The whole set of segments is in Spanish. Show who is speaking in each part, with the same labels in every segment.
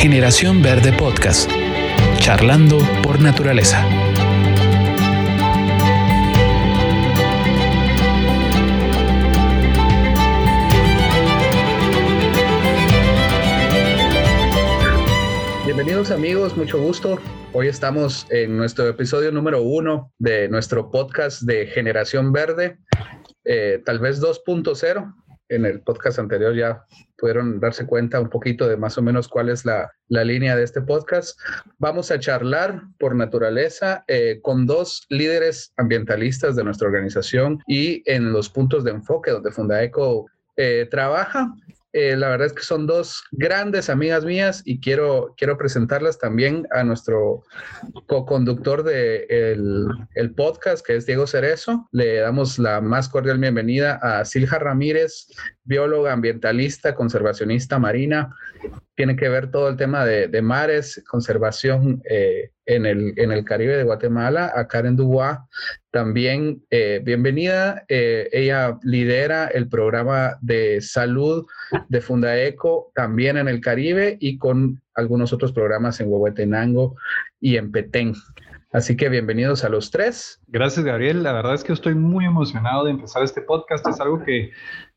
Speaker 1: Generación Verde Podcast. Charlando por naturaleza.
Speaker 2: Bienvenidos amigos, mucho gusto. Hoy estamos en nuestro episodio número uno de nuestro podcast de Generación Verde, eh, tal vez 2.0. En el podcast anterior ya pudieron darse cuenta un poquito de más o menos cuál es la, la línea de este podcast. Vamos a charlar por naturaleza eh, con dos líderes ambientalistas de nuestra organización y en los puntos de enfoque donde Fundaeco eh, trabaja. Eh, la verdad es que son dos grandes amigas mías y quiero, quiero presentarlas también a nuestro co-conductor del de el podcast, que es Diego Cerezo. Le damos la más cordial bienvenida a Silja Ramírez, bióloga, ambientalista, conservacionista marina. Tiene que ver todo el tema de, mares, conservación eh, en, el, en el Caribe de Guatemala, a Karen Dubois. También eh, bienvenida. Eh, ella lidera el programa de salud de Fundaeco también en el Caribe y con algunos otros programas en Huehuetenango y en Petén. Así que bienvenidos a los tres.
Speaker 3: Gracias, Gabriel. La verdad es que estoy muy emocionado de empezar este podcast. Es algo que,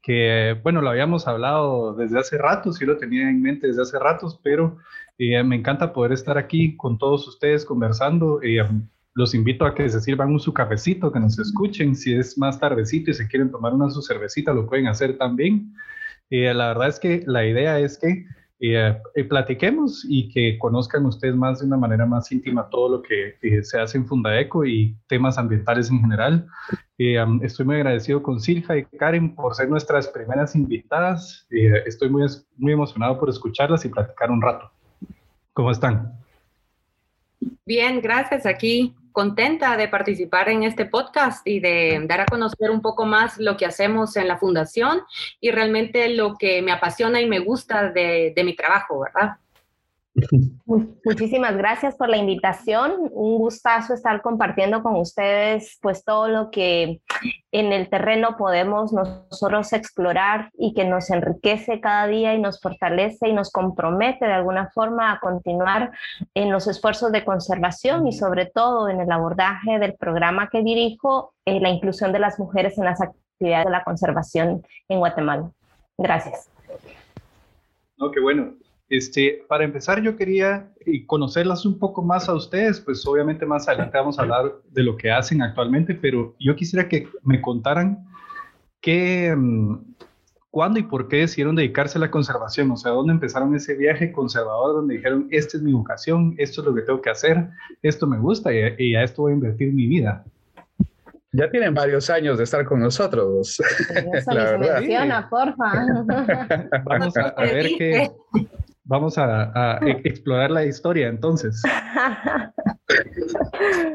Speaker 3: que bueno, lo habíamos hablado desde hace rato, sí lo tenía en mente desde hace ratos, pero eh, me encanta poder estar aquí con todos ustedes conversando. Eh, los invito a que se sirvan un su cafecito, que nos escuchen. Si es más tardecito y se quieren tomar una su cervecita, lo pueden hacer también. Eh, la verdad es que la idea es que eh, platiquemos y que conozcan ustedes más de una manera más íntima todo lo que eh, se hace en Fundaeco y temas ambientales en general. Eh, estoy muy agradecido con Silja y Karen por ser nuestras primeras invitadas. Eh, estoy muy, muy emocionado por escucharlas y platicar un rato. ¿Cómo están?
Speaker 4: Bien, gracias. Aquí contenta de participar en este podcast y de dar a conocer un poco más lo que hacemos en la fundación y realmente lo que me apasiona y me gusta de, de mi trabajo, ¿verdad?
Speaker 5: Muchísimas gracias por la invitación. Un gustazo estar compartiendo con ustedes pues todo lo que en el terreno podemos nosotros explorar y que nos enriquece cada día y nos fortalece y nos compromete de alguna forma a continuar en los esfuerzos de conservación y sobre todo en el abordaje del programa que dirijo, eh, la inclusión de las mujeres en las actividades de la conservación en Guatemala. Gracias.
Speaker 3: Bueno. Este, para empezar, yo quería eh, conocerlas un poco más a ustedes, pues obviamente más adelante vamos a hablar de lo que hacen actualmente, pero yo quisiera que me contaran qué, mm, cuándo y por qué decidieron dedicarse a la conservación, o sea, dónde empezaron ese viaje conservador donde dijeron, esta es mi vocación, esto es lo que tengo que hacer, esto me gusta y, y a esto voy a invertir mi vida.
Speaker 2: Ya tienen varios años de estar con nosotros.
Speaker 5: Eso la verdad. Menciona, porfa.
Speaker 3: Vamos a, a ver qué, Vamos a, a e, explorar la historia entonces.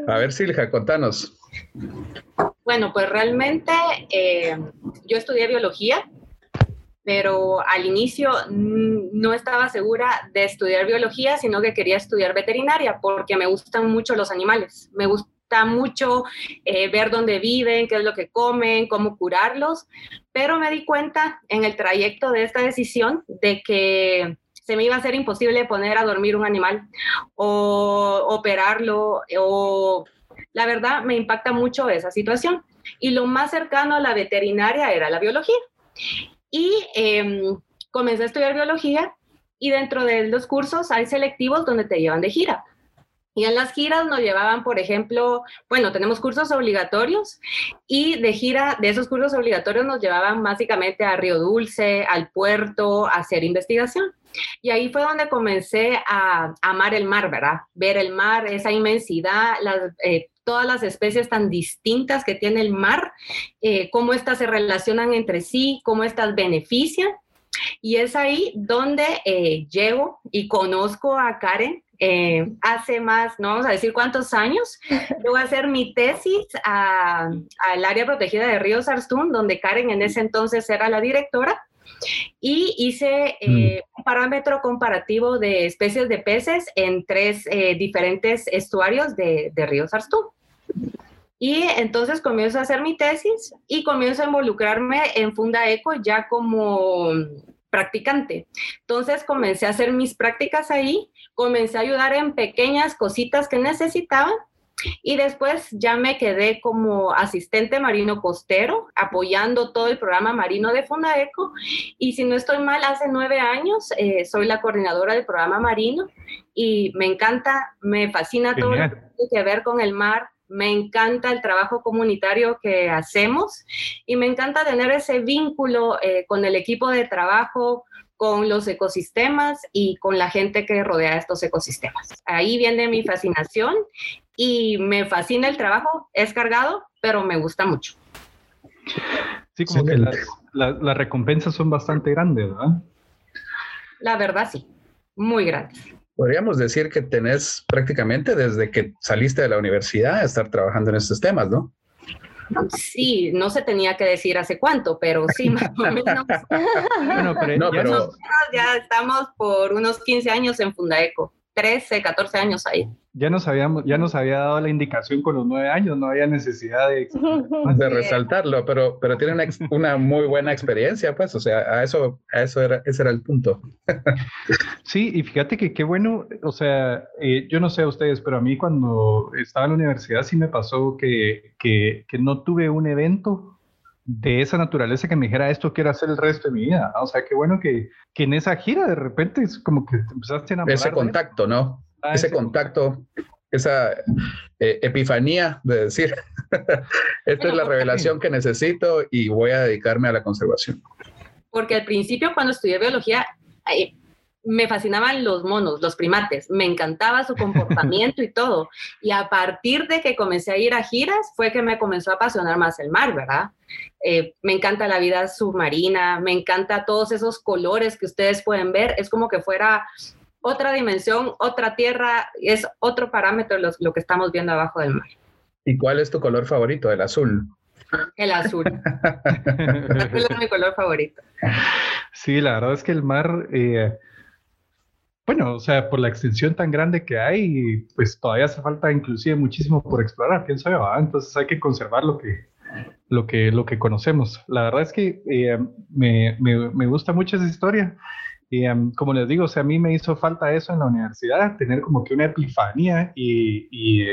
Speaker 2: A ver, Silja, contanos.
Speaker 4: Bueno, pues realmente eh, yo estudié biología, pero al inicio no estaba segura de estudiar biología, sino que quería estudiar veterinaria porque me gustan mucho los animales. Me gusta mucho eh, ver dónde viven, qué es lo que comen, cómo curarlos, pero me di cuenta en el trayecto de esta decisión de que se me iba a ser imposible poner a dormir un animal o operarlo o la verdad me impacta mucho esa situación. Y lo más cercano a la veterinaria era la biología. Y em, comencé a estudiar biología y dentro de los cursos hay selectivos donde te llevan de gira. Y en las giras nos llevaban, por ejemplo, bueno, tenemos cursos obligatorios y de gira de esos cursos obligatorios nos llevaban básicamente a Río Dulce, al puerto, a hacer investigación. Y ahí fue donde comencé a, amar el mar, ¿verdad? Ver el mar, esa inmensidad, eh, todas las especies tan distintas que tiene el mar, eh, cómo éstas se relacionan entre sí, cómo éstas benefician. Y es ahí donde eh, llego y conozco a Karen, hace más, no vamos a decir cuántos años, yo voy a hacer mi tesis al área protegida de Río Sarstún, donde Karen en ese entonces era la directora, y hice eh, un parámetro comparativo de especies de peces en tres eh, diferentes estuarios de, de río Sarstú. Y entonces comienzo a hacer mi tesis y comienzo a involucrarme en Funda Eco ya como practicante. Entonces comencé a hacer mis prácticas ahí, comencé a ayudar en pequeñas cositas que necesitaban y después ya me quedé como asistente marino costero, apoyando todo el programa marino de Fundaeco. Y si no estoy mal, hace nueve años eh, soy la coordinadora del programa marino y me encanta, me fascina todo lo que tiene que ver con el mar. Me encanta el trabajo comunitario que hacemos y me encanta tener ese vínculo eh, con el equipo de trabajo, con los ecosistemas y con la gente que rodea estos ecosistemas. Ahí viene mi fascinación y me fascina el trabajo, es cargado, pero me gusta mucho.
Speaker 3: Sí, como que las, las, recompensas son bastante grandes, ¿verdad?
Speaker 4: La verdad, sí, muy grandes.
Speaker 2: Podríamos decir que tenés prácticamente desde que saliste de la universidad a estar trabajando en estos temas, ¿no?
Speaker 4: Sí, no se tenía que decir hace cuánto, pero sí, más o menos. bueno, pero, ya, ya estamos por unos 15 años en Fundaeco, 13, 14 años ahí
Speaker 3: ya nos habíamos, ya nos había dado la indicación con los nueve años, no había necesidad de,
Speaker 2: de resaltarlo, pero, pero tiene una, una, muy buena experiencia, pues, o sea, a eso, a eso era, ese era el punto.
Speaker 3: sí, y fíjate que qué bueno, o sea, eh, yo no sé a ustedes, pero a mí cuando estaba en la universidad sí me pasó que, que, que no tuve un evento de esa naturaleza que me dijera esto quiero hacer el resto de mi vida. O sea, qué bueno que, que en esa gira de repente es como que empezaste a enamorar.
Speaker 2: Ese contacto, ¿no? Ah, ese contacto, esa eh, epifanía de decir, esta es la revelación que necesito y voy a dedicarme a la conservación.
Speaker 4: Porque al principio cuando estudié biología, me fascinaban los monos, los primates, me encantaba su comportamiento y todo. Y a partir de que comencé a ir a giras fue que me comenzó a apasionar más el mar, ¿verdad? Eh, me encanta la vida submarina, me encanta todos esos colores que ustedes pueden ver, es como que fuera otra dimensión, otra tierra, es otro parámetro lo, lo que estamos viendo abajo del mar.
Speaker 2: ¿Y cuál es tu color favorito? El azul.
Speaker 4: El azul. el azul es mi color favorito.
Speaker 3: Sí, la verdad es que el mar, eh, bueno, o sea, por la extensión tan grande que hay, pues todavía hace falta inclusive muchísimo por explorar, pienso yo, entonces hay que conservar lo que, lo que, lo que conocemos. La verdad es que eh, me, me, me gusta mucho esa historia y em, como les digo, o sea, a mí me hizo falta eso en la universidad, tener como que una epifanía y, y,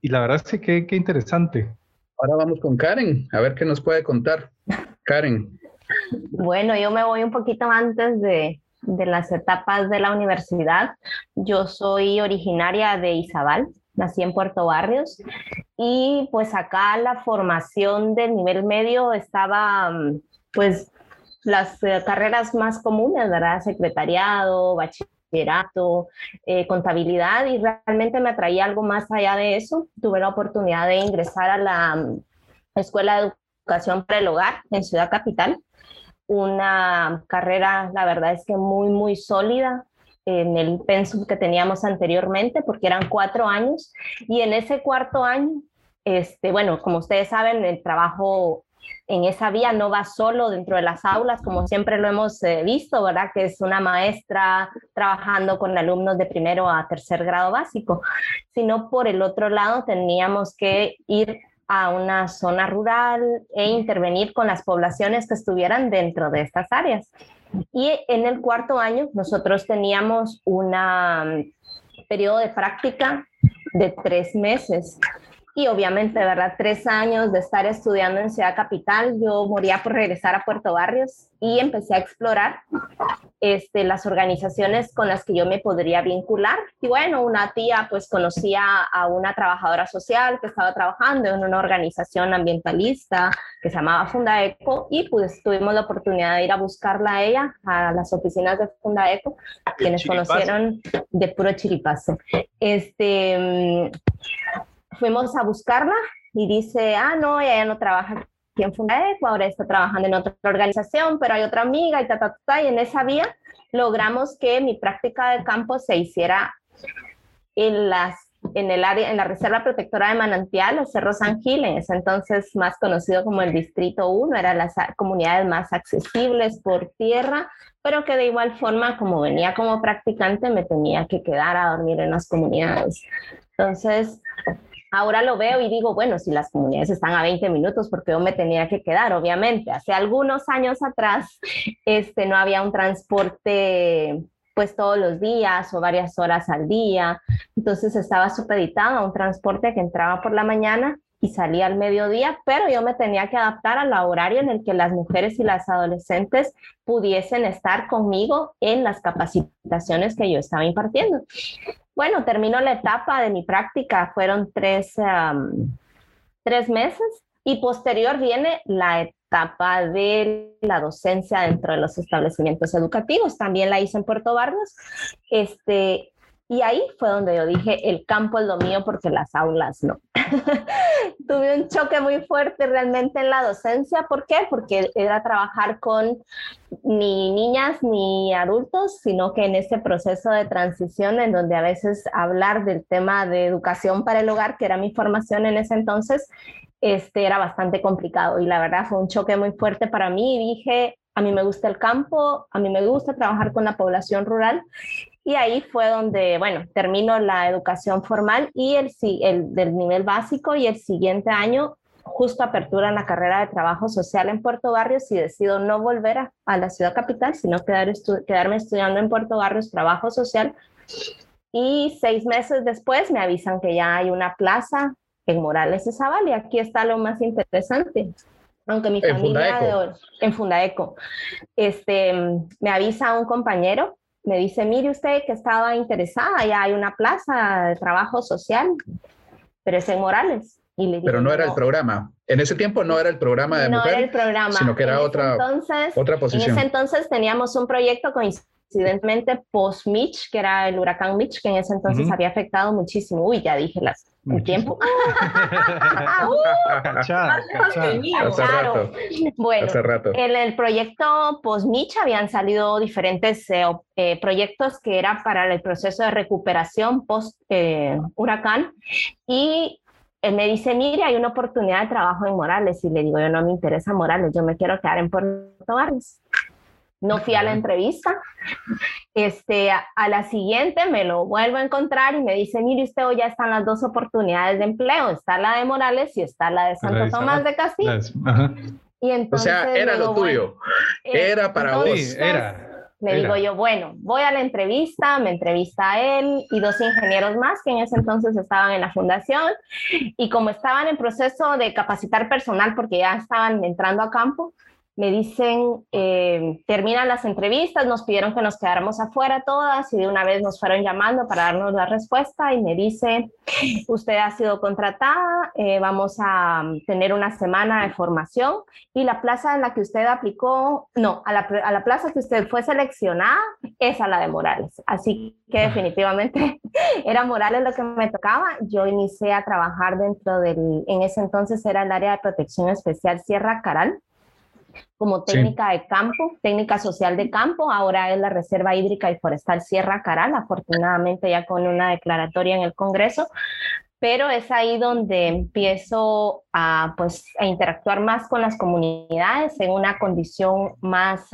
Speaker 3: y la verdad es que qué interesante.
Speaker 2: Ahora vamos con Karen, a ver qué nos puede contar. Karen.
Speaker 5: Bueno, yo me voy un poquito antes de, de las etapas de la universidad. Yo soy originaria de Izabal, nací en Puerto Barrios y pues acá la formación del nivel medio estaba pues las eh, carreras más comunes, ¿verdad? Secretariado, bachillerato, eh, contabilidad, y realmente me atraía algo más allá de eso. Tuve la oportunidad de ingresar a la mm, Escuela de Educación para el Hogar en Ciudad Capital, una carrera, la verdad es que muy, muy sólida, en el pensum que teníamos anteriormente, porque eran cuatro años, y en ese cuarto año, este, bueno, como ustedes saben, el trabajo en esa vía no va solo dentro de las aulas, como siempre lo hemos eh, visto, ¿verdad? Que es una maestra trabajando con alumnos de primero a tercer grado básico, sino por el otro lado teníamos que ir a una zona rural e intervenir con las poblaciones que estuvieran dentro de estas áreas. Y en el cuarto año nosotros teníamos un mm, periodo de práctica de tres meses y obviamente, ¿verdad? Tres años de estar estudiando en Ciudad Capital, yo moría por regresar a Puerto Barrios y empecé a explorar este, las organizaciones con las que yo me podría vincular. Y bueno, una tía pues conocía a una trabajadora social que estaba trabajando en una organización ambientalista que se llamaba Fundaeco y pues tuvimos la oportunidad de ir a buscarla a ella, a las oficinas de Fundaeco, quienes conocieron de puro chiripazo. Este fuimos a buscarla y dice, ah, no, ella no trabaja aquí en Fundaeco, ahora está trabajando en otra organización, pero hay otra amiga y ta, ta, ta, y en esa vía logramos que mi práctica de campo se hiciera en las en el área, en la Reserva Protectora de Manantial, el Cerro San Gil, en ese entonces más conocido como el Distrito 1, eran las comunidades más accesibles por tierra, pero que de igual forma, como venía como practicante, me tenía que quedar a dormir en las comunidades. Entonces, Ahora lo veo y digo, bueno, si las comunidades están a 20 minutos, porque yo me tenía que quedar, obviamente. Hace algunos años atrás, este, no había un transporte pues todos los días o varias horas al día. Entonces estaba supeditado a un transporte que entraba por la mañana y salía al mediodía, pero yo me tenía que adaptar al horario en el que las mujeres y las adolescentes pudiesen estar conmigo en las capacitaciones que yo estaba impartiendo. Bueno, terminó la etapa de mi práctica, fueron tres, tres meses y posterior viene la etapa de la docencia dentro de los establecimientos educativos. También la hice en Puerto Barrios. Este, y ahí fue donde yo dije, el campo es lo mío porque las aulas no. Tuve un choque muy fuerte realmente en la docencia. ¿Por qué? Porque era trabajar con ni niñas ni adultos, sino que en ese proceso de transición en donde a veces hablar del tema de educación para el hogar, que era mi formación en ese entonces, este, era bastante complicado y la verdad fue un choque muy fuerte para mí dije, a mí me gusta el campo, a mí me gusta trabajar con la población rural y ahí fue donde, bueno, termino la educación formal y el, el del nivel básico y el siguiente año justo apertura en la carrera de trabajo social en Puerto Barrios y decido no volver a, a la ciudad capital, sino quedar quedarme estudiando en Puerto Barrios trabajo social. Y seis meses después me avisan que ya hay una plaza en Morales y Zabal y aquí está lo más interesante. Aunque mi familia de, en Fundaeco, este, me avisa un compañero me dice, mire usted que estaba interesada, ya hay una plaza de trabajo social, pero es en Morales.
Speaker 2: Y pero no era el programa. En ese tiempo no era el programa de
Speaker 5: no
Speaker 2: mujer,
Speaker 5: era el programa.
Speaker 2: sino que era otra, entonces, otra posición.
Speaker 5: En ese entonces teníamos un proyecto coincidentemente post-Mitch, que era el huracán Mitch, que en ese entonces había afectado muchísimo. Uy, ya dije las el tiempo.
Speaker 2: Hace rato.
Speaker 5: Bueno,
Speaker 2: Hace rato.
Speaker 5: en el proyecto PostMich habían salido diferentes eh, eh, proyectos que era para el proceso de recuperación post-huracán eh, y él me dice, mire, hay una oportunidad de trabajo en Morales y le digo, yo no me interesa Morales, yo me quiero quedar en Puerto Barrios. No fui a la entrevista. Este, a, la siguiente me lo vuelvo a encontrar y me dice, mire usted, hoy ya están las dos oportunidades de empleo. Está la de Morales y está la de Santo Tomás de Castillo.
Speaker 2: Y entonces, o sea, era lo, tuyo. Eh, era para vos.
Speaker 3: era.
Speaker 5: Le digo yo, bueno, voy a la entrevista, me entrevista a él y dos ingenieros más que en ese entonces estaban en la fundación y como estaban en proceso de capacitar personal porque ya estaban entrando a campo, me dicen, eh, terminan las entrevistas, nos pidieron que nos quedáramos afuera todas y de una vez nos fueron llamando para darnos la respuesta y me dice, usted ha sido contratada, eh, vamos a tener una semana de formación y la plaza en la que usted aplicó, no, a la, a la plaza que usted fue seleccionada es a la de Morales. Así que definitivamente era Morales lo que me tocaba. Yo inicié a trabajar dentro del, en ese entonces era el área de protección especial Sierra Caral como técnica de campo, técnica social de campo, ahora es la Reserva Hídrica y Forestal Sierra Caral, afortunadamente ya con una declaratoria en el Congreso, pero es ahí donde empiezo a, pues, a interactuar más con las comunidades en una condición más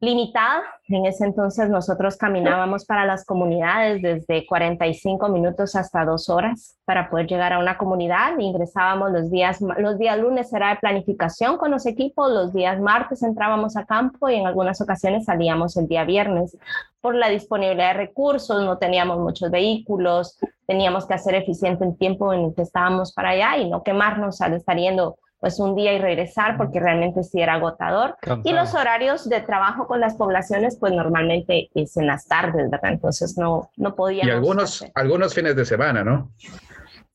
Speaker 5: limitada. En ese entonces nosotros caminábamos para las comunidades desde 45 minutos hasta dos horas para poder llegar a una comunidad. Ingresábamos los días, los días lunes era de planificación con los equipos, los días martes entrábamos a campo y en algunas ocasiones salíamos el día viernes. Por la disponibilidad de recursos, no teníamos muchos vehículos, teníamos que hacer eficiente el tiempo en el que estábamos para allá y no quemarnos al estar yendo pues un día y regresar porque realmente sí era agotador. Y los horarios de trabajo con las poblaciones pues normalmente es en las tardes, ¿verdad? Entonces no, no podíamos.
Speaker 2: Y algunos, algunos fines de semana, ¿no?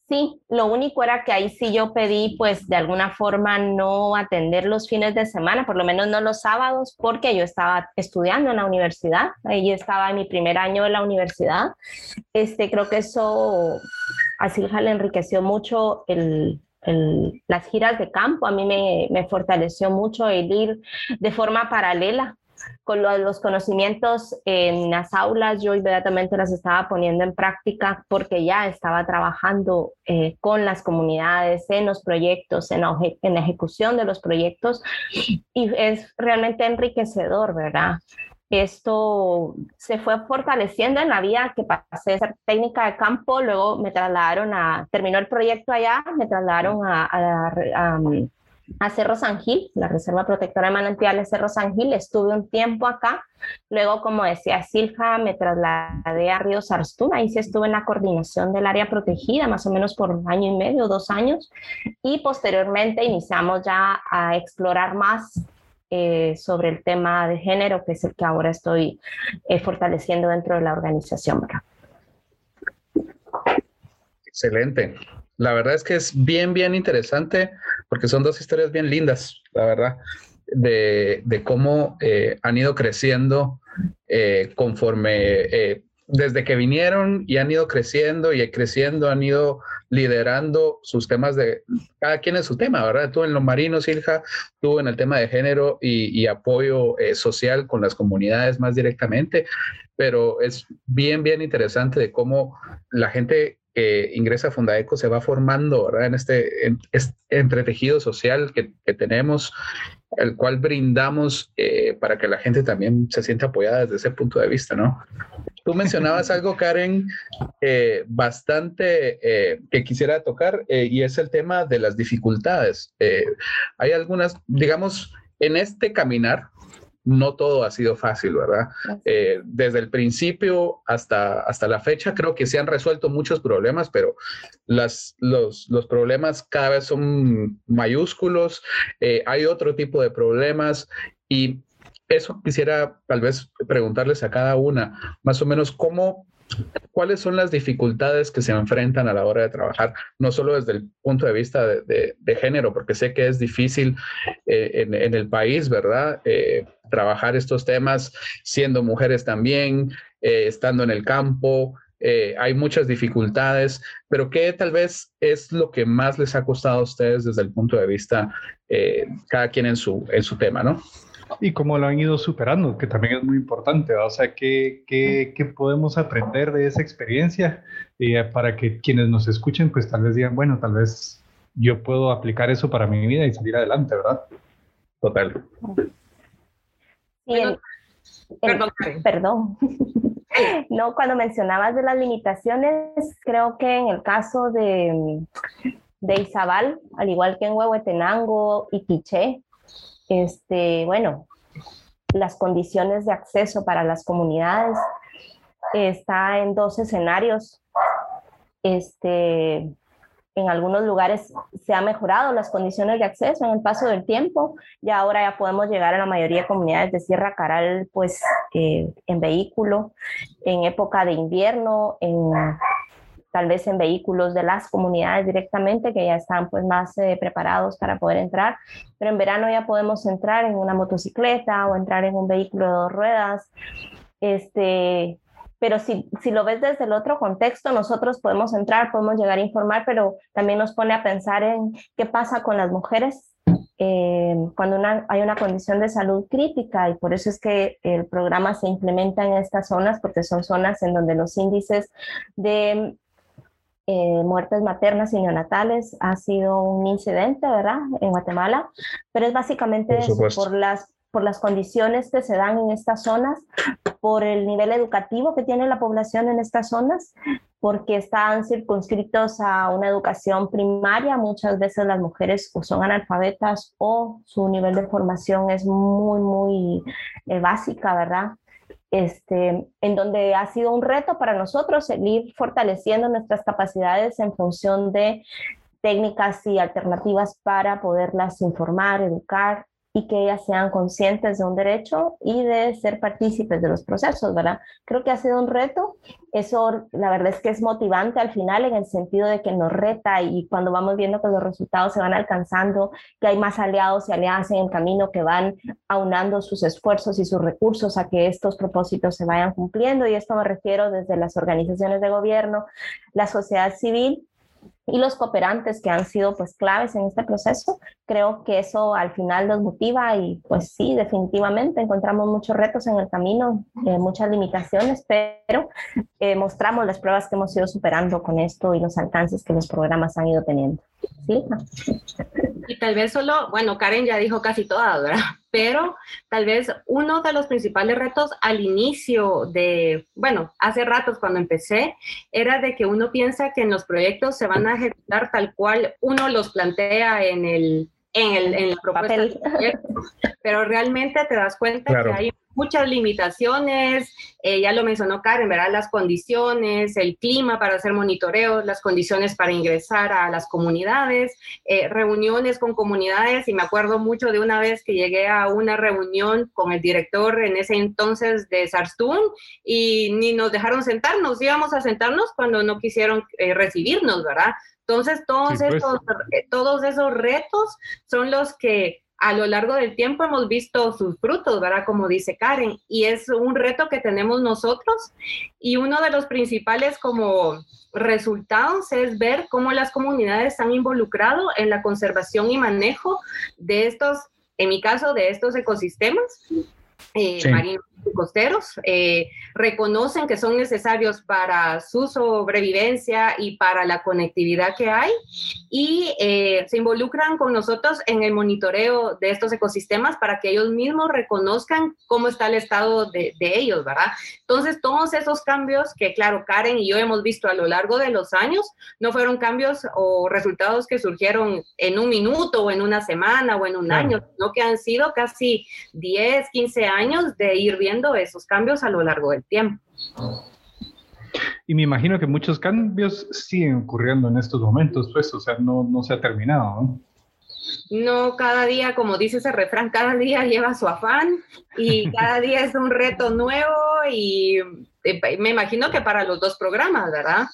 Speaker 5: Sí, lo único era que ahí sí yo pedí pues de alguna forma no atender los fines de semana, por lo menos no los sábados, porque yo estaba estudiando en la universidad, ahí estaba en mi primer año de la universidad. Este, creo que eso a Silja le enriqueció mucho el, el, las giras de campo, a mí me, fortaleció mucho el ir de forma paralela con los conocimientos en las aulas, yo inmediatamente las estaba poniendo en práctica porque ya estaba trabajando eh, con las comunidades, en los proyectos, en la, en la ejecución de los proyectos y es realmente enriquecedor, ¿verdad? Esto se fue fortaleciendo en la vida que pasé de ser técnica de campo, luego me trasladaron a, terminó el proyecto allá, me trasladaron a, a, a, Cerro San Gil, la Reserva Protectora de Manantiales Cerro San Gil, estuve un tiempo acá, luego como decía Silja, me trasladé a Río Sarstún, ahí sí estuve en la coordinación del área protegida, más o menos por un año y medio, dos años, y posteriormente iniciamos ya a explorar más eh, sobre el tema de género, que es el que ahora estoy eh, fortaleciendo dentro de la organización.
Speaker 2: Excelente. La verdad es que es bien, bien interesante porque son dos historias bien lindas, la verdad, de, de cómo eh, han ido creciendo conforme desde que vinieron y han ido creciendo y creciendo, han ido liderando sus temas de, cada quien en su tema, ¿verdad? Tú en lo marino, Silja, tú en el tema de género y, apoyo eh, social con las comunidades más directamente, pero es bien, bien interesante de cómo la gente que ingresa a Fundaeco se va formando, ¿verdad? En este, en, este entretejido social que, que tenemos el cual brindamos eh, para que la gente también se sienta apoyada desde ese punto de vista, ¿no? Tú mencionabas algo, Karen, eh, bastante eh, que quisiera tocar y es el tema de las dificultades. hay algunas, digamos, en este caminar, no todo ha sido fácil, ¿verdad? Eh, desde el principio hasta, hasta la fecha creo que se han resuelto muchos problemas, pero las, los, los problemas cada vez son mayúsculos, eh, hay otro tipo de problemas y eso quisiera tal vez preguntarles a cada una, más o menos cómo ¿Cuáles son las dificultades que se enfrentan a la hora de trabajar? No solo desde el punto de vista de, género, porque sé que es difícil eh, en, el país, ¿verdad? Eh, trabajar estos temas siendo mujeres también, eh, estando en el campo. hay muchas dificultades, pero ¿qué tal vez es lo que más les ha costado a ustedes desde el punto de vista, cada quien en su, en su tema, ¿no?
Speaker 3: Y cómo lo han ido superando, que también es muy importante, o sea, ¿qué, qué, qué, podemos aprender de esa experiencia eh, para que quienes nos escuchen, pues tal vez digan, bueno, tal vez yo puedo aplicar eso para mi vida y salir adelante, ¿verdad?
Speaker 2: Total.
Speaker 5: perdón. perdón. no, cuando mencionabas de las limitaciones, creo que en el caso de, de Izabal, al igual que en Huehuetenango y Quiché, este, bueno, las condiciones de acceso para las comunidades está en dos escenarios. Este, en algunos lugares se ha mejorado las condiciones de acceso en el paso del tiempo y ahora ya podemos llegar a la mayoría de comunidades de Sierra Caral pues eh, en vehículo, en época de invierno, en tal vez en vehículos de las comunidades directamente, que ya están pues más eh, preparados para poder entrar, pero en verano ya podemos entrar en una motocicleta o entrar en un vehículo de dos ruedas. Este, pero si, si lo ves desde el otro contexto, nosotros podemos entrar, podemos llegar a informar, pero también nos pone a pensar en qué pasa con las mujeres eh, cuando una, hay una condición de salud crítica y por eso es que el programa se implementa en estas zonas porque son zonas en donde los índices de eh, muertes maternas y neonatales ha sido un incidente, ¿verdad? En Guatemala, pero es básicamente por, las por las condiciones que se dan en estas zonas, por el nivel educativo que tiene la población en estas zonas, porque están circunscritos a una educación primaria. Muchas veces las mujeres o son analfabetas o su nivel de formación es muy, muy eh, básica, ¿verdad? Este, en donde ha sido un reto para nosotros seguir fortaleciendo nuestras capacidades en función de técnicas y alternativas para poderlas informar, educar y que ellas sean conscientes de un derecho y de ser partícipes de los procesos, ¿verdad? Creo que ha sido un reto. Eso, la verdad es que es motivante al final en el sentido de que nos reta y cuando vamos viendo que los resultados se van alcanzando, que hay más aliados y aliadas en el camino que van aunando sus esfuerzos y sus recursos a que estos propósitos se vayan cumpliendo. Y esto me refiero desde las organizaciones de gobierno, la sociedad civil y los cooperantes que han sido pues claves en este proceso. Creo que eso al final nos motiva y pues sí, definitivamente encontramos muchos retos en el camino, eh, muchas limitaciones, pero eh, mostramos las pruebas que hemos ido superando con esto y los alcances que los programas han ido teniendo. ¿Sí?
Speaker 4: Y tal vez solo, bueno, Karen ya dijo casi todas, ¿verdad? Pero tal vez uno de los principales retos al inicio de, bueno, hace ratos cuando empecé, era de que uno piensa que en los proyectos se van a ejecutar tal cual uno los plantea en el, en, el, en la propuesta. Pero realmente te das cuenta que hay muchas limitaciones, eh, ya lo mencionó Karen, ¿verdad? Las condiciones, el clima para hacer monitoreos, las condiciones para ingresar a las comunidades, eh, reuniones con comunidades, y me acuerdo mucho de una vez que llegué a una reunión con el director en ese entonces de Sarstún y ni nos dejaron sentarnos, íbamos a sentarnos cuando no quisieron eh, recibirnos, ¿verdad? Entonces, todos, pues. todos esos retos son los que a lo largo del tiempo hemos visto sus frutos, ¿verdad? Como dice Karen, y es un reto que tenemos nosotros y uno de los principales como resultados es ver cómo las comunidades han involucrado en la conservación y manejo de estos, en mi caso, de estos ecosistemas eh, marinos costeros, eh, reconocen que son necesarios para su sobrevivencia y para la conectividad que hay y eh, se involucran con nosotros en el monitoreo de estos ecosistemas para que ellos mismos reconozcan cómo está el estado de, de ellos, ¿verdad? Entonces, todos esos cambios que, claro, Karen y yo hemos visto a lo largo de los años, no fueron cambios o resultados que surgieron en un minuto o en una semana o en un año, sino que han sido casi 10, 15 años de ir viendo esos cambios a lo largo del tiempo.
Speaker 3: Y me imagino que muchos cambios siguen ocurriendo en estos momentos, pues, o sea, no, no se ha terminado, ¿no?
Speaker 4: No, cada día, como dice ese refrán, cada día lleva su afán y cada día es un reto nuevo y me imagino que para los dos programas, ¿verdad?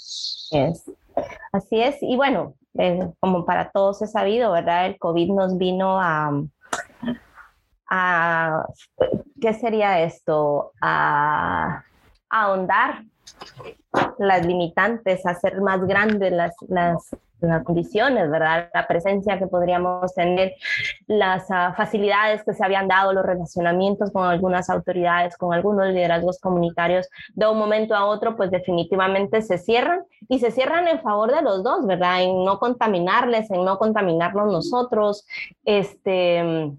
Speaker 5: Así es, y bueno, eh, como para todos es sabido, ¿verdad? El COVID nos vino a, a, ¿qué sería esto? A, ahondar las limitantes, hacer más grandes las, las, las, condiciones, ¿verdad? La presencia que podríamos tener, las ah, facilidades que se habían dado, los relacionamientos con algunas autoridades, con algunos liderazgos comunitarios, de un momento a otro, pues definitivamente se cierran y se cierran en favor de los dos, ¿verdad? En no contaminarles, en no contaminarnos nosotros, este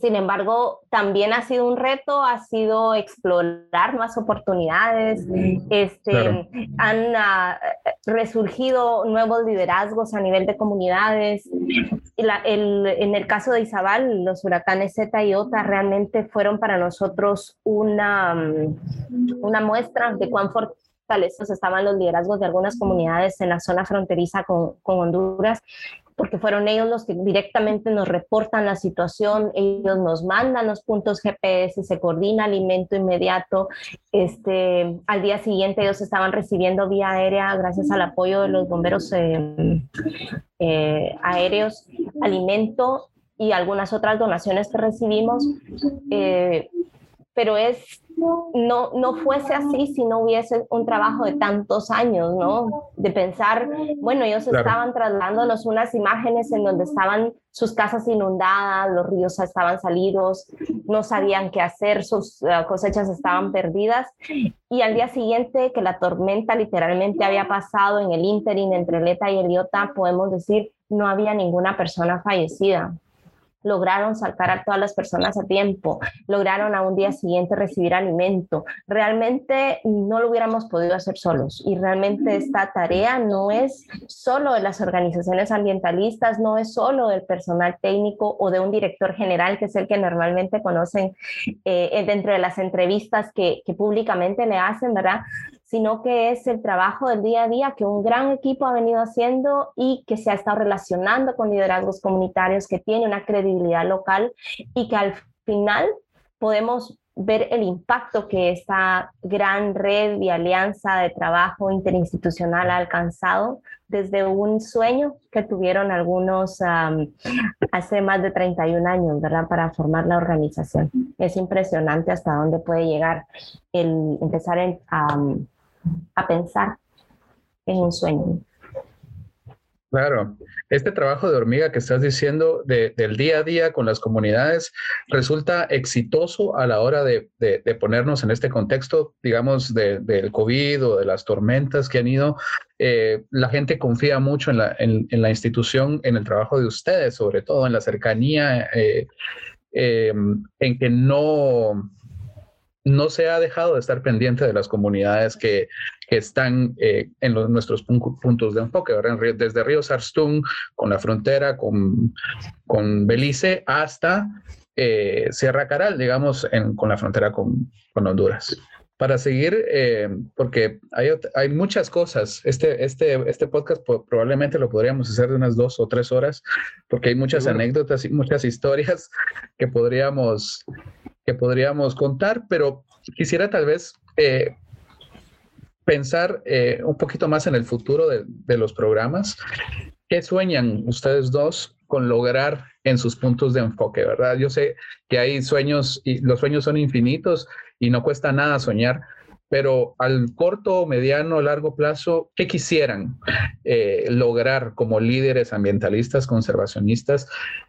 Speaker 5: sin embargo, también ha sido un reto, ha sido explorar más oportunidades, este, han ah, resurgido nuevos liderazgos a nivel de comunidades. en el caso de Izabal, los huracanes Z y Ota realmente fueron para nosotros una, mm, una muestra de cuán fortalecidos estaban los liderazgos de algunas comunidades en la zona fronteriza con, con Honduras porque fueron ellos los que directamente nos reportan la situación, ellos nos mandan los puntos GPS, se coordina alimento inmediato. Este, al día siguiente ellos estaban recibiendo vía aérea, gracias al apoyo de los bomberos eh, eh, aéreos, alimento y algunas otras donaciones que recibimos. Eh, pero es no, no fuese así si no hubiese un trabajo de tantos años, ¿no? De pensar, bueno, ellos estaban trasladándonos unas imágenes en donde estaban sus casas inundadas, los ríos estaban salidos, no sabían qué hacer, sus eh, cosechas estaban perdidas. Y al día siguiente que la tormenta literalmente había pasado en el ínterin entre Leta y Eliota, podemos decir, no había ninguna persona fallecida lograron sacar a todas las personas a tiempo, lograron a un día siguiente recibir alimento. Realmente no lo hubiéramos podido hacer solos y realmente esta tarea no es solo de las organizaciones ambientalistas, no es solo del personal técnico o de un director general, que es el que normalmente conocen eh, dentro de las entrevistas que, que públicamente le hacen, ¿verdad? Sino que es el trabajo del día a día que un gran equipo ha venido haciendo y que se ha estado relacionando con liderazgos comunitarios, que tiene una credibilidad local y que al final podemos ver el impacto que esta gran red y alianza de trabajo interinstitucional ha alcanzado desde un sueño que tuvieron algunos hace más de 31 años, ¿verdad? Para formar la organización. Es impresionante hasta dónde puede llegar el empezar a a pensar en un sueño.
Speaker 2: Claro, este trabajo de hormiga que estás diciendo del día a día con las comunidades resulta exitoso a la hora de, ponernos en este contexto, digamos, del COVID o de las tormentas que han ido. Eh, la gente confía mucho en la, institución, en el trabajo de ustedes, sobre todo en la cercanía, eh, eh, en que no no se ha dejado de estar pendiente de las comunidades que, están eh, en nuestros puntos de enfoque, desde Río Sarstún, con la frontera con, con Belice, hasta eh, Sierra Caral, digamos, con la frontera con, Honduras. Para seguir, eh, porque hay, hay, muchas cosas, este, este, este podcast probablemente lo podríamos hacer de unas dos o tres horas, porque hay muchas anécdotas y muchas historias que podríamos que podríamos contar, pero quisiera tal vez eh, pensar eh, un poquito más en el futuro de, los programas. ¿Qué sueñan ustedes dos con lograr en sus puntos de enfoque, verdad? Yo sé que hay sueños y los sueños son infinitos y no cuesta nada soñar, pero al corto, mediano, largo plazo, ¿qué quisieran eh, lograr como líderes ambientalistas, conservacionistas,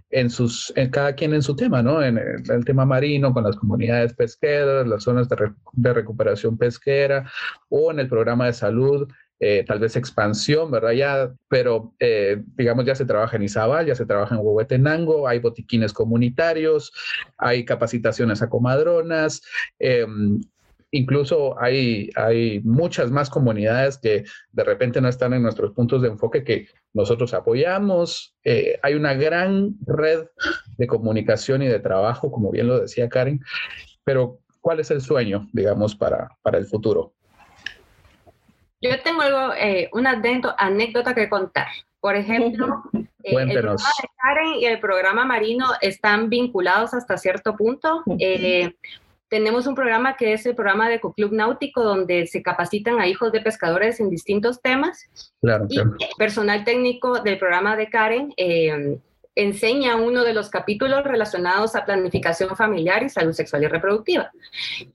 Speaker 2: en sus, cada quien en su tema, ¿no? En el, tema marino, con las comunidades pesqueras, las zonas de, recuperación pesquera, o en el programa de salud, eh, tal vez expansión, ¿verdad? Ya, pero eh, digamos, ya se trabaja en Izabal, ya se trabaja en Huehuetenango, hay botiquines comunitarios, hay capacitaciones a comadronas, em, incluso hay, hay muchas más comunidades que de repente no están en nuestros puntos de enfoque que nosotros apoyamos. Eh, hay una gran red de comunicación y de trabajo, como bien lo decía Karen, pero ¿cuál es el sueño, digamos, para, para el futuro?
Speaker 4: Yo tengo algo, eh, una anécdota que contar. Por ejemplo, eh, el programa de Karen y el programa Marino están vinculados hasta cierto punto. Eh, tenemos un programa que es el programa de Ecoclub Náutico, donde se capacitan a hijos de pescadores en distintos temas.
Speaker 2: Claro,
Speaker 4: y personal técnico del programa de Karen eh, enseña uno de los capítulos relacionados a planificación familiar y salud sexual y reproductiva.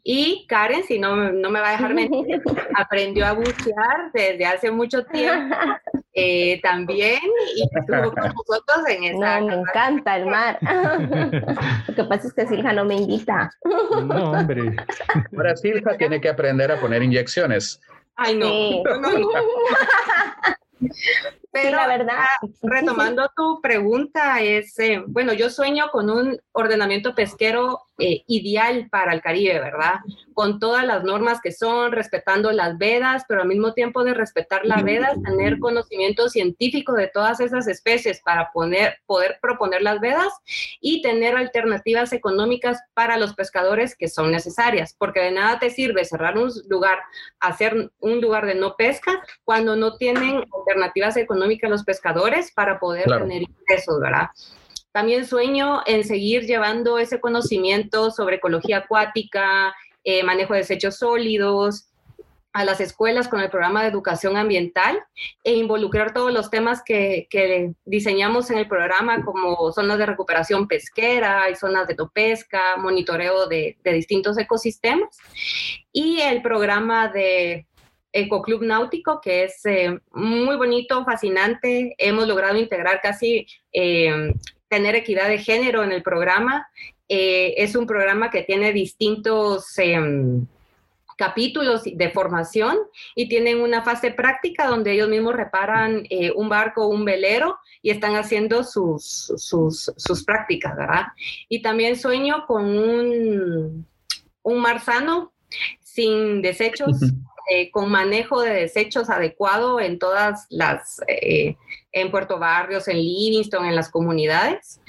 Speaker 4: Y Karen, si no, no me va a dejar mentir, aprendió a bucear desde hace mucho tiempo eh, también y estuvo con nosotros en esa.
Speaker 5: No, me encanta el mar. Lo que pasa es que Silja no me invita.
Speaker 3: No, hombre.
Speaker 2: Ahora Silja tiene que aprender a poner inyecciones.
Speaker 4: Ay, no. Pero la verdad, retomando tu pregunta, es, eh, bueno, yo sueño con un ordenamiento pesquero eh, ideal para el Caribe, ¿verdad? Con todas las normas que son, respetando las vedas, pero al mismo tiempo de respetar las vedas, tener conocimiento científico de todas esas especies para poner, poder proponer las vedas y tener alternativas económicas para los pescadores que son necesarias, porque de nada te sirve cerrar un lugar, hacer un lugar de no pesca cuando no tienen alternativas económicas los pescadores para poder tener ingresos, ¿verdad? También sueño en seguir llevando ese conocimiento sobre ecología acuática, eh, manejo de desechos sólidos, a las escuelas con el programa de educación ambiental e involucrar todos los temas que, diseñamos en el programa, como zonas de recuperación pesquera y zonas de topesca, monitoreo de, distintos ecosistemas y el programa de Ecoclub Náutico, que es eh, muy bonito, fascinante. Hemos logrado integrar casi eh, tener equidad de género en el programa. Eh, es un programa que tiene distintos em, capítulos de formación y tienen una fase práctica donde ellos mismos reparan un barco un velero y están haciendo sus, sus, prácticas, ¿verdad? Y también sueño con un, un mar sano, sin desechos, eh, con manejo de desechos adecuado en todas las en Puerto Barrios, en Livingston, en las comunidades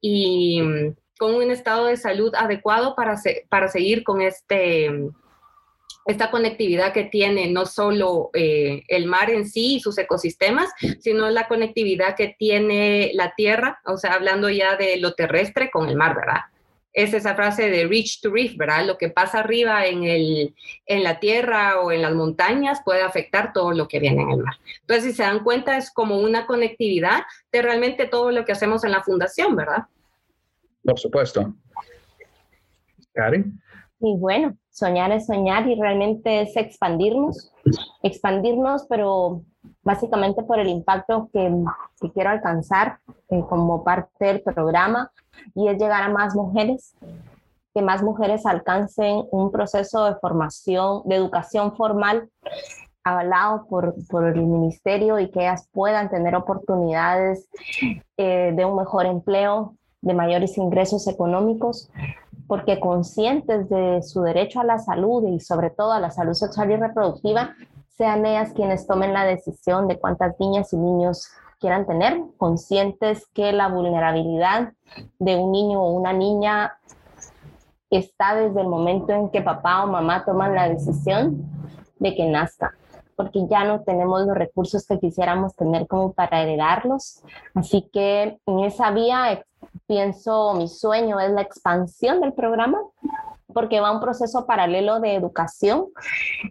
Speaker 4: y mm, con un estado de salud adecuado para, para seguir con este, esta conectividad que tiene no solo eh, el mar en sí y sus ecosistemas, sino la conectividad que tiene la tierra, o sea, hablando ya de lo terrestre con el mar, ¿verdad? Es esa frase de reach to reef, ¿verdad? Lo que pasa arriba en, el, en la tierra o en las montañas puede afectar todo lo que viene en el mar. Entonces, si se dan cuenta, es como una conectividad de realmente todo lo que hacemos en la fundación, ¿verdad?
Speaker 2: Por supuesto. Karen.
Speaker 5: Y bueno, soñar es soñar y realmente es expandirnos, expandirnos, pero básicamente por el impacto que, que quiero alcanzar eh, como parte del programa y es llegar a más mujeres, que más mujeres alcancen un proceso de formación, de educación formal avalado por, por el ministerio y que ellas puedan tener oportunidades eh, de un mejor empleo, de mayores ingresos económicos, porque conscientes de su derecho a la salud y sobre todo a la salud sexual y reproductiva, sean ellas quienes tomen la decisión de cuántas niñas y niños quieran tener, conscientes que la vulnerabilidad de un niño o una niña está desde el momento en que papá o mamá toman la decisión de que nazca porque ya no tenemos los recursos que quisiéramos tener como para heredarlos. Así que en esa vía pienso, mi sueño es la expansión del programa, porque va un proceso paralelo de educación.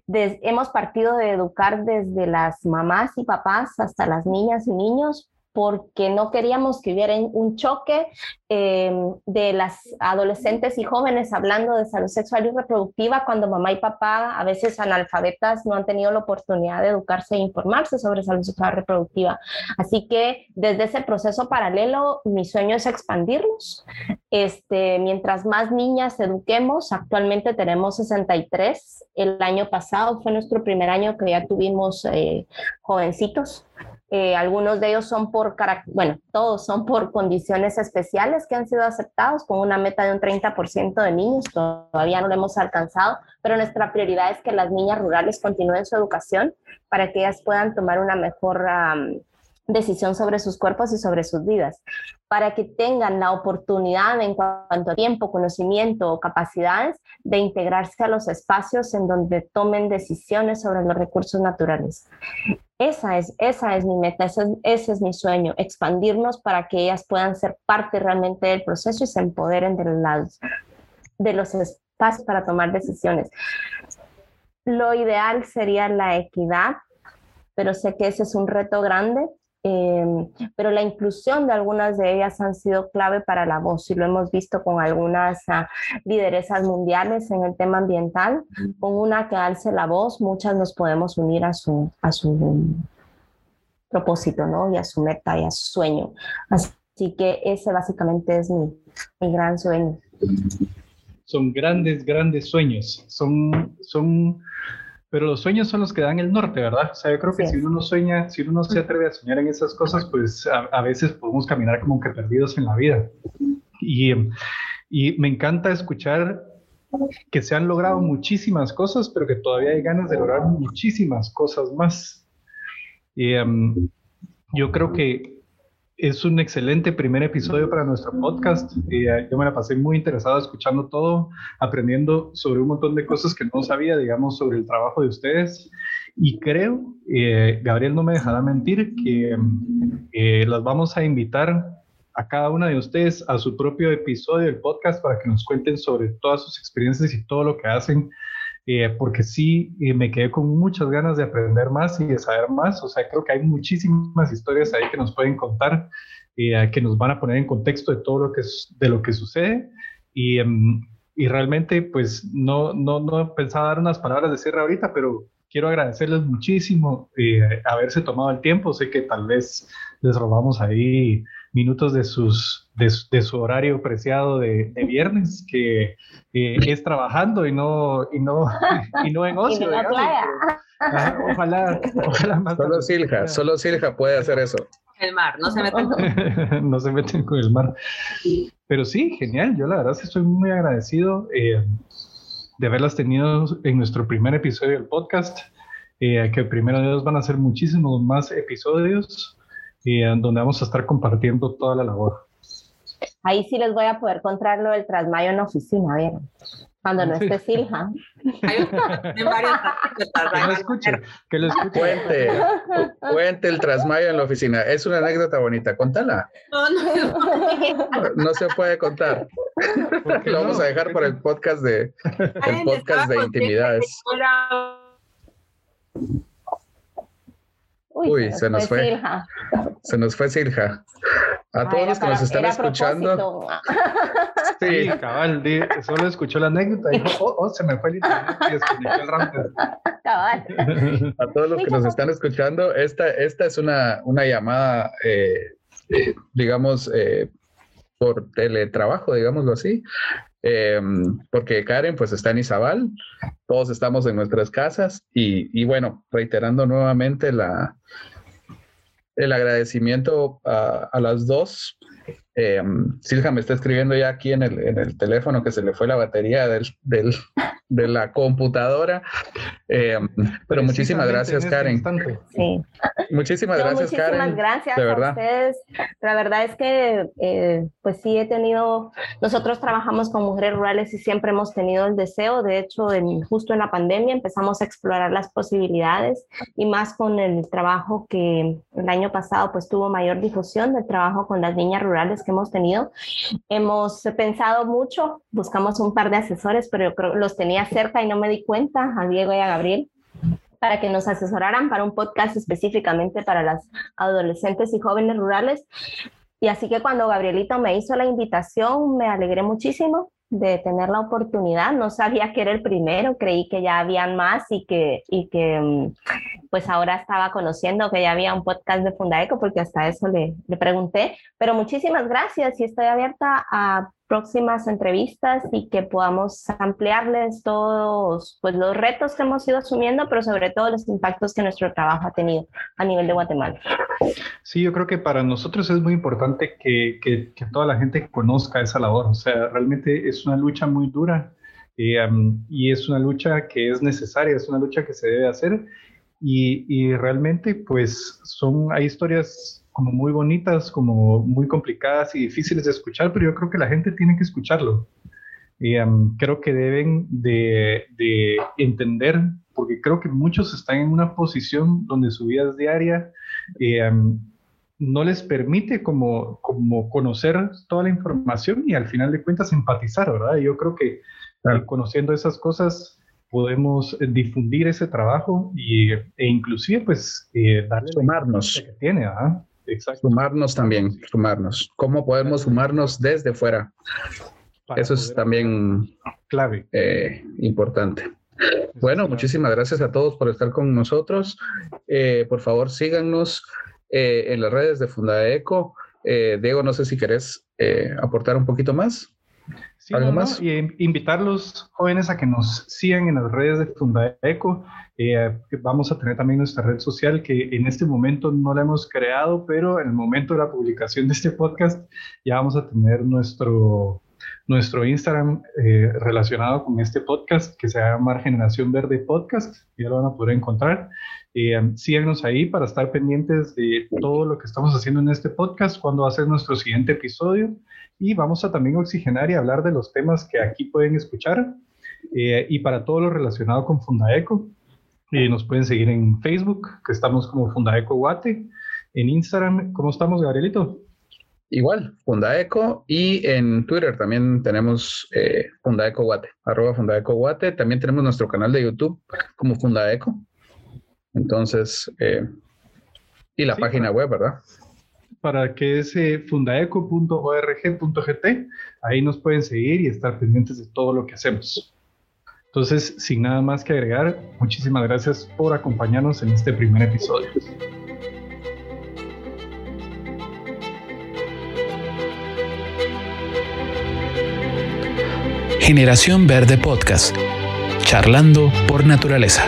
Speaker 5: hemos partido de educar desde las mamás y papás hasta las niñas y niños porque no queríamos que hubiera un choque em, de las adolescentes y jóvenes hablando de salud sexual y reproductiva cuando mamá y papá, a veces analfabetas, no han tenido la oportunidad de educarse e informarse sobre salud sexual y reproductiva. Así que desde ese proceso paralelo, mi sueño es expandirlos. Este, mientras más niñas eduquemos, actualmente tenemos 63. El año pasado fue nuestro primer año que ya tuvimos eh, jovencitos eh, algunos de ellos son por, bueno, todos son por condiciones especiales que han sido aceptados con una meta de un 30% de niños. Todavía no lo hemos alcanzado, pero nuestra prioridad es que las niñas rurales continúen su educación para que ellas puedan tomar una mejor decisión sobre sus cuerpos y sobre sus vidas, para que tengan la oportunidad en cuanto a tiempo, conocimiento o capacidades de integrarse a los espacios en donde tomen decisiones sobre los recursos naturales. Esa es, esa es mi meta, ese, ese es mi sueño, expandirnos para que ellas puedan ser parte realmente del proceso y se empoderen de los, de los espacios para tomar decisiones. Lo ideal sería la equidad, pero sé que ese es un reto grande Em, pero la inclusión de algunas de ellas han sido clave para la voz y lo hemos visto con algunas uh, lideresas mundiales en el tema ambiental. Con una que alce la voz, muchas nos podemos unir a su, a su propósito, ¿no? Y a su meta y a su sueño. Así que ese básicamente es mi, mi gran sueño.
Speaker 3: Son grandes, grandes sueños. Son, son pero los sueños son los que dan el norte, ¿verdad? O sea, yo creo que si uno no sueña, si uno no se atreve a soñar en esas cosas, pues a, veces podemos caminar como que perdidos en la vida. Y, y me encanta escuchar que se han logrado muchísimas cosas, pero que todavía hay ganas de lograr muchísimas cosas más. Y um, yo creo que es un excelente primer episodio para nuestro podcast. Eh, yo me la pasé muy interesado escuchando todo, aprendiendo sobre un montón de cosas que no sabía, digamos, sobre el trabajo de ustedes. Y creo, eh, Gabriel no me dejará mentir, que eh, las vamos a invitar a cada una de ustedes a su propio episodio del podcast para que nos cuenten sobre todas sus experiencias y todo lo que hacen eh, porque sí eh, me quedé con muchas ganas de aprender más y de saber más. O sea, creo que hay muchísimas historias ahí que nos pueden contar, eh, que nos van a poner en contexto de todo lo que, de lo que sucede. Y, em, y realmente, pues, no, no, no pensaba dar unas palabras de cierre ahorita, pero quiero agradecerles muchísimo haberse tomado el tiempo. Sé que tal vez les robamos ahí minutos de, sus, de, su horario preciado de, viernes, que es trabajando y no, y no, y no en ocio. ojalá, ojalá más.
Speaker 2: Solo Silja, solo Silja puede hacer eso.
Speaker 4: El mar, no se meten con...
Speaker 3: no se meten con el mar. Pero sí, genial. Yo la verdad sí estoy muy agradecido eh, de haberlas tenido en nuestro primer episodio del podcast. Eh, que primero de ellos van a ser muchísimos más episodios y en donde vamos a estar compartiendo toda la labor.
Speaker 5: Ahí sí les voy a poder contar lo del trasmayo en oficina, ¿vieron? Cuando no esté Silja.
Speaker 3: que lo escuche, que lo escuche.
Speaker 2: Cuente, cuente el trasmayo en la oficina. Es una anécdota bonita, contala. No, no, no se puede contar. Lo vamos a dejar por el podcast de, el podcast de intimidades. Uy, se, nos fue. Se nos fue Silja. A todos los que nos están escuchando.
Speaker 3: sí, cabal, solo escuchó la anécdota y dijo, oh, oh, se me fue el internet y el router.
Speaker 2: A todos los que nos están escuchando, esta, esta es una, una llamada, eh, eh, digamos, eh, por teletrabajo, digámoslo así, porque Karen pues está en Izabal, todos estamos en nuestras casas y, y bueno, reiterando nuevamente la, el agradecimiento a, a las dos. Eh, Silja me está escribiendo ya aquí en el, en el, teléfono que se le fue la batería del, del, de la computadora. Eh, pero muchísimas gracias, este Karen.
Speaker 5: Sí.
Speaker 2: Muchísimas gracias,
Speaker 5: muchísimas
Speaker 2: Karen.
Speaker 5: gracias a ustedes. La verdad es que, eh, pues sí, he tenido, nosotros trabajamos con mujeres rurales y siempre hemos tenido el deseo. De hecho, en, justo en la pandemia empezamos a explorar las posibilidades y más con el trabajo que el año pasado pues tuvo mayor difusión del trabajo con las niñas rurales que hemos tenido. Hemos pensado mucho, buscamos un par de asesores, pero yo creo los tenía cerca y no me di cuenta, a Diego y a Gabriel, para que nos asesoraran para un podcast específicamente para las adolescentes y jóvenes rurales. Y así que cuando Gabrielito me hizo la invitación, me alegré muchísimo de tener la oportunidad. No sabía que era el primero, creí que ya habían más y que, y que mm, pues ahora estaba conociendo que ya había un podcast de Fundaeco porque hasta eso le, le pregunté. Pero muchísimas gracias y estoy abierta a próximas entrevistas y que podamos ampliarles todos pues, los retos que hemos ido asumiendo, pero sobre todo los impactos que nuestro trabajo ha tenido a nivel de Guatemala.
Speaker 3: Sí, yo creo que para nosotros es muy importante que, que, que toda la gente conozca esa labor. O sea, realmente es una lucha muy dura y, um, y es una lucha que es necesaria, es una lucha que se debe hacer. Y, y realmente, pues, son, hay historias como muy bonitas, como muy complicadas y difíciles de escuchar, pero yo creo que la gente tiene que escucharlo. Y um, creo que deben de, de, entender, porque creo que muchos están en una posición donde su vida es diaria y um, no les permite como, como conocer toda la información y al final de cuentas empatizar, ¿verdad? Yo creo que claro. conociendo esas cosas podemos difundir ese trabajo y, e inclusive pues eh, darle
Speaker 2: sumarnos
Speaker 3: que tiene, ¿verdad?
Speaker 2: Exacto. Sumarnos también, sumarnos. ¿Cómo podemos sumarnos desde fuera? Para Eso es también
Speaker 3: clave.
Speaker 2: Eh, importante. Bueno, muchísimas gracias a todos por estar con nosotros. Eh, por favor, síganos eh, en las redes de Fundaeco. Diego, no sé si querés aportar un poquito más.
Speaker 3: Sí, ¿Algo no, más? No, y invitar los jóvenes a que nos sigan en las redes de Fundaeco. Eh, vamos a tener también nuestra red social que en este momento no la hemos creado, pero en el momento de la publicación de este podcast ya vamos a tener nuestro, nuestro Instagram eh, relacionado con este podcast que se llama Generación Verde Podcast. Ya lo van a poder encontrar. Eh, síganos ahí para estar pendientes de todo lo que estamos haciendo en este podcast, cuando va a ser nuestro siguiente episodio. Y vamos a también oxigenar y hablar de los temas que aquí pueden escuchar. Eh, y para todo lo relacionado con Fundaeco, eh, nos pueden seguir en Facebook, que estamos como Fundaeco Guate. En Instagram, ¿cómo estamos, Gabrielito?
Speaker 2: Igual, Fundaeco. Y en Twitter también tenemos eh, Fundaeco Guate, arroba Fundaeco Guate. También tenemos nuestro canal de YouTube como Fundaeco. Entonces, eh, y la sí, página web, ¿verdad?
Speaker 3: Para que es eh, fundaeco.org.gt, ahí nos pueden seguir y estar pendientes de todo lo que hacemos. Entonces, sin nada más que agregar, muchísimas gracias por acompañarnos en este primer episodio.
Speaker 1: Generación Verde Podcast, charlando por naturaleza.